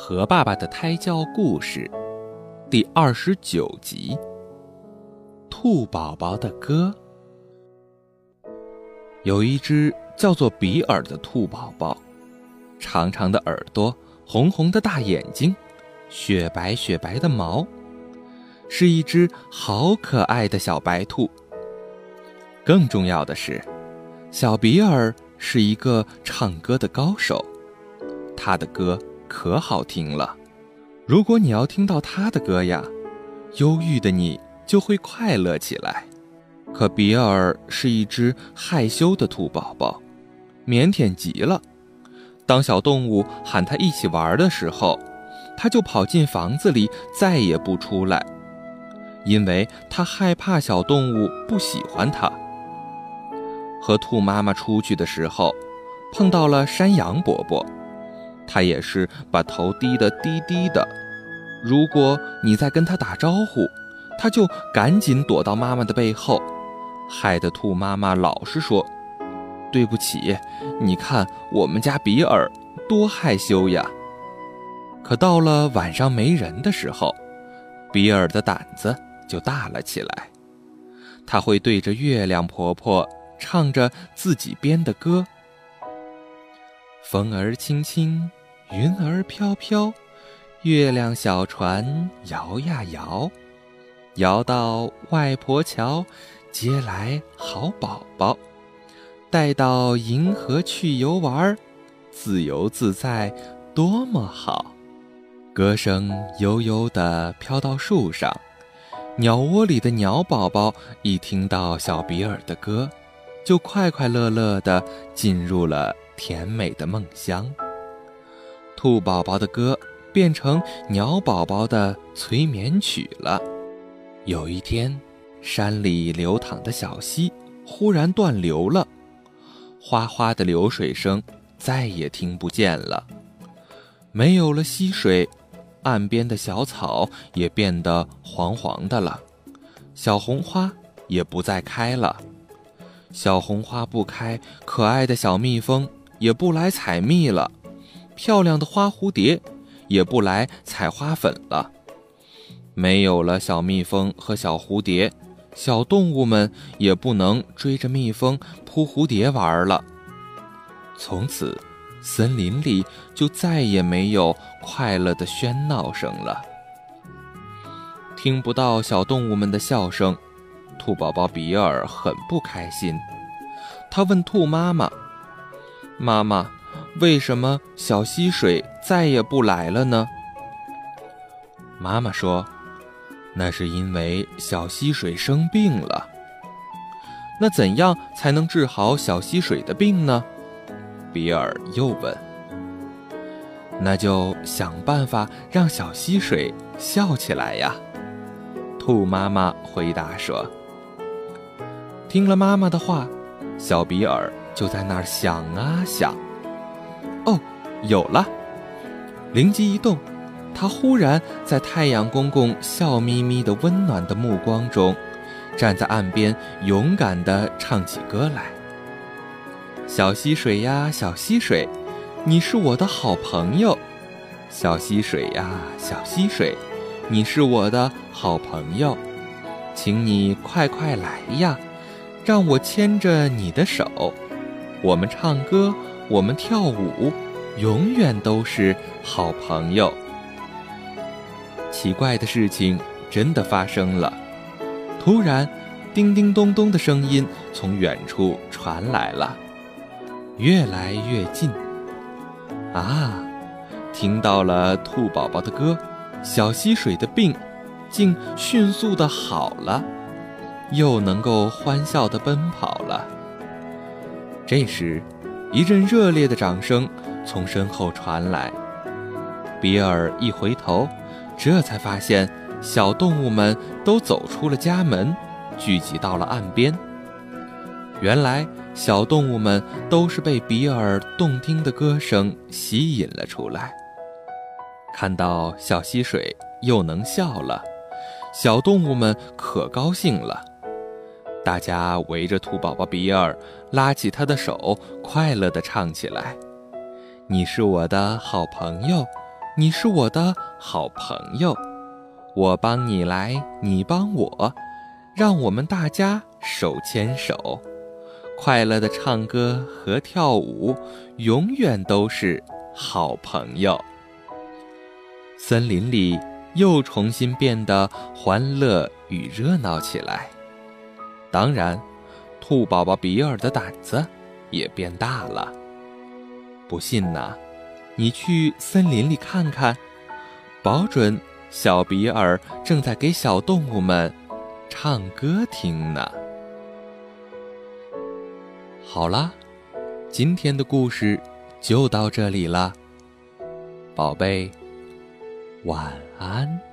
和爸爸的胎教故事，第二十九集。兔宝宝的歌。有一只叫做比尔的兔宝宝，长长的耳朵，红红的大眼睛，雪白雪白的毛，是一只好可爱的小白兔。更重要的是，小比尔是一个唱歌的高手，他的歌。可好听了，如果你要听到他的歌呀，忧郁的你就会快乐起来。可比尔是一只害羞的兔宝宝，腼腆极了。当小动物喊他一起玩的时候，他就跑进房子里，再也不出来，因为他害怕小动物不喜欢他。和兔妈妈出去的时候，碰到了山羊伯伯。他也是把头低得低低的，如果你在跟他打招呼，他就赶紧躲到妈妈的背后，害得兔妈妈老是说：“对不起，你看我们家比尔多害羞呀。”可到了晚上没人的时候，比尔的胆子就大了起来，他会对着月亮婆婆唱着自己编的歌：“风儿轻轻。”云儿飘飘，月亮小船摇呀摇，摇到外婆桥，接来好宝宝，带到银河去游玩，自由自在多么好。歌声悠悠地飘到树上，鸟窝里的鸟宝宝一听到小比尔的歌，就快快乐乐地进入了甜美的梦乡。兔宝宝的歌变成鸟宝宝的催眠曲了。有一天，山里流淌的小溪忽然断流了，哗哗的流水声再也听不见了。没有了溪水，岸边的小草也变得黄黄的了，小红花也不再开了。小红花不开，可爱的小蜜蜂也不来采蜜了。漂亮的花蝴蝶也不来采花粉了，没有了小蜜蜂和小蝴蝶，小动物们也不能追着蜜蜂扑蝴蝶玩了。从此，森林里就再也没有快乐的喧闹声了，听不到小动物们的笑声。兔宝宝比尔很不开心，他问兔妈妈：“妈妈。”为什么小溪水再也不来了呢？妈妈说：“那是因为小溪水生病了。”那怎样才能治好小溪水的病呢？比尔又问。“那就想办法让小溪水笑起来呀。”兔妈妈回答说。听了妈妈的话，小比尔就在那儿想啊想。哦，有了！灵机一动，他忽然在太阳公公笑眯眯的温暖的目光中，站在岸边，勇敢地唱起歌来。小溪水呀，小溪水，你是我的好朋友。小溪水呀，小溪水，你是我的好朋友，请你快快来呀，让我牵着你的手，我们唱歌。我们跳舞，永远都是好朋友。奇怪的事情真的发生了，突然，叮叮咚咚的声音从远处传来了，越来越近。啊，听到了兔宝宝的歌，小溪水的病竟迅速的好了，又能够欢笑的奔跑了。这时。一阵热烈的掌声从身后传来，比尔一回头，这才发现小动物们都走出了家门，聚集到了岸边。原来，小动物们都是被比尔动听的歌声吸引了出来。看到小溪水又能笑了，小动物们可高兴了。大家围着兔宝宝比尔，拉起他的手，快乐地唱起来：“你是我的好朋友，你是我的好朋友，我帮你来，你帮我，让我们大家手牵手，快乐的唱歌和跳舞，永远都是好朋友。森林里又重新变得欢乐与热闹起来。当然，兔宝宝比尔的胆子也变大了。不信呐，你去森林里看看，保准小比尔正在给小动物们唱歌听呢。好啦，今天的故事就到这里了，宝贝。晚安。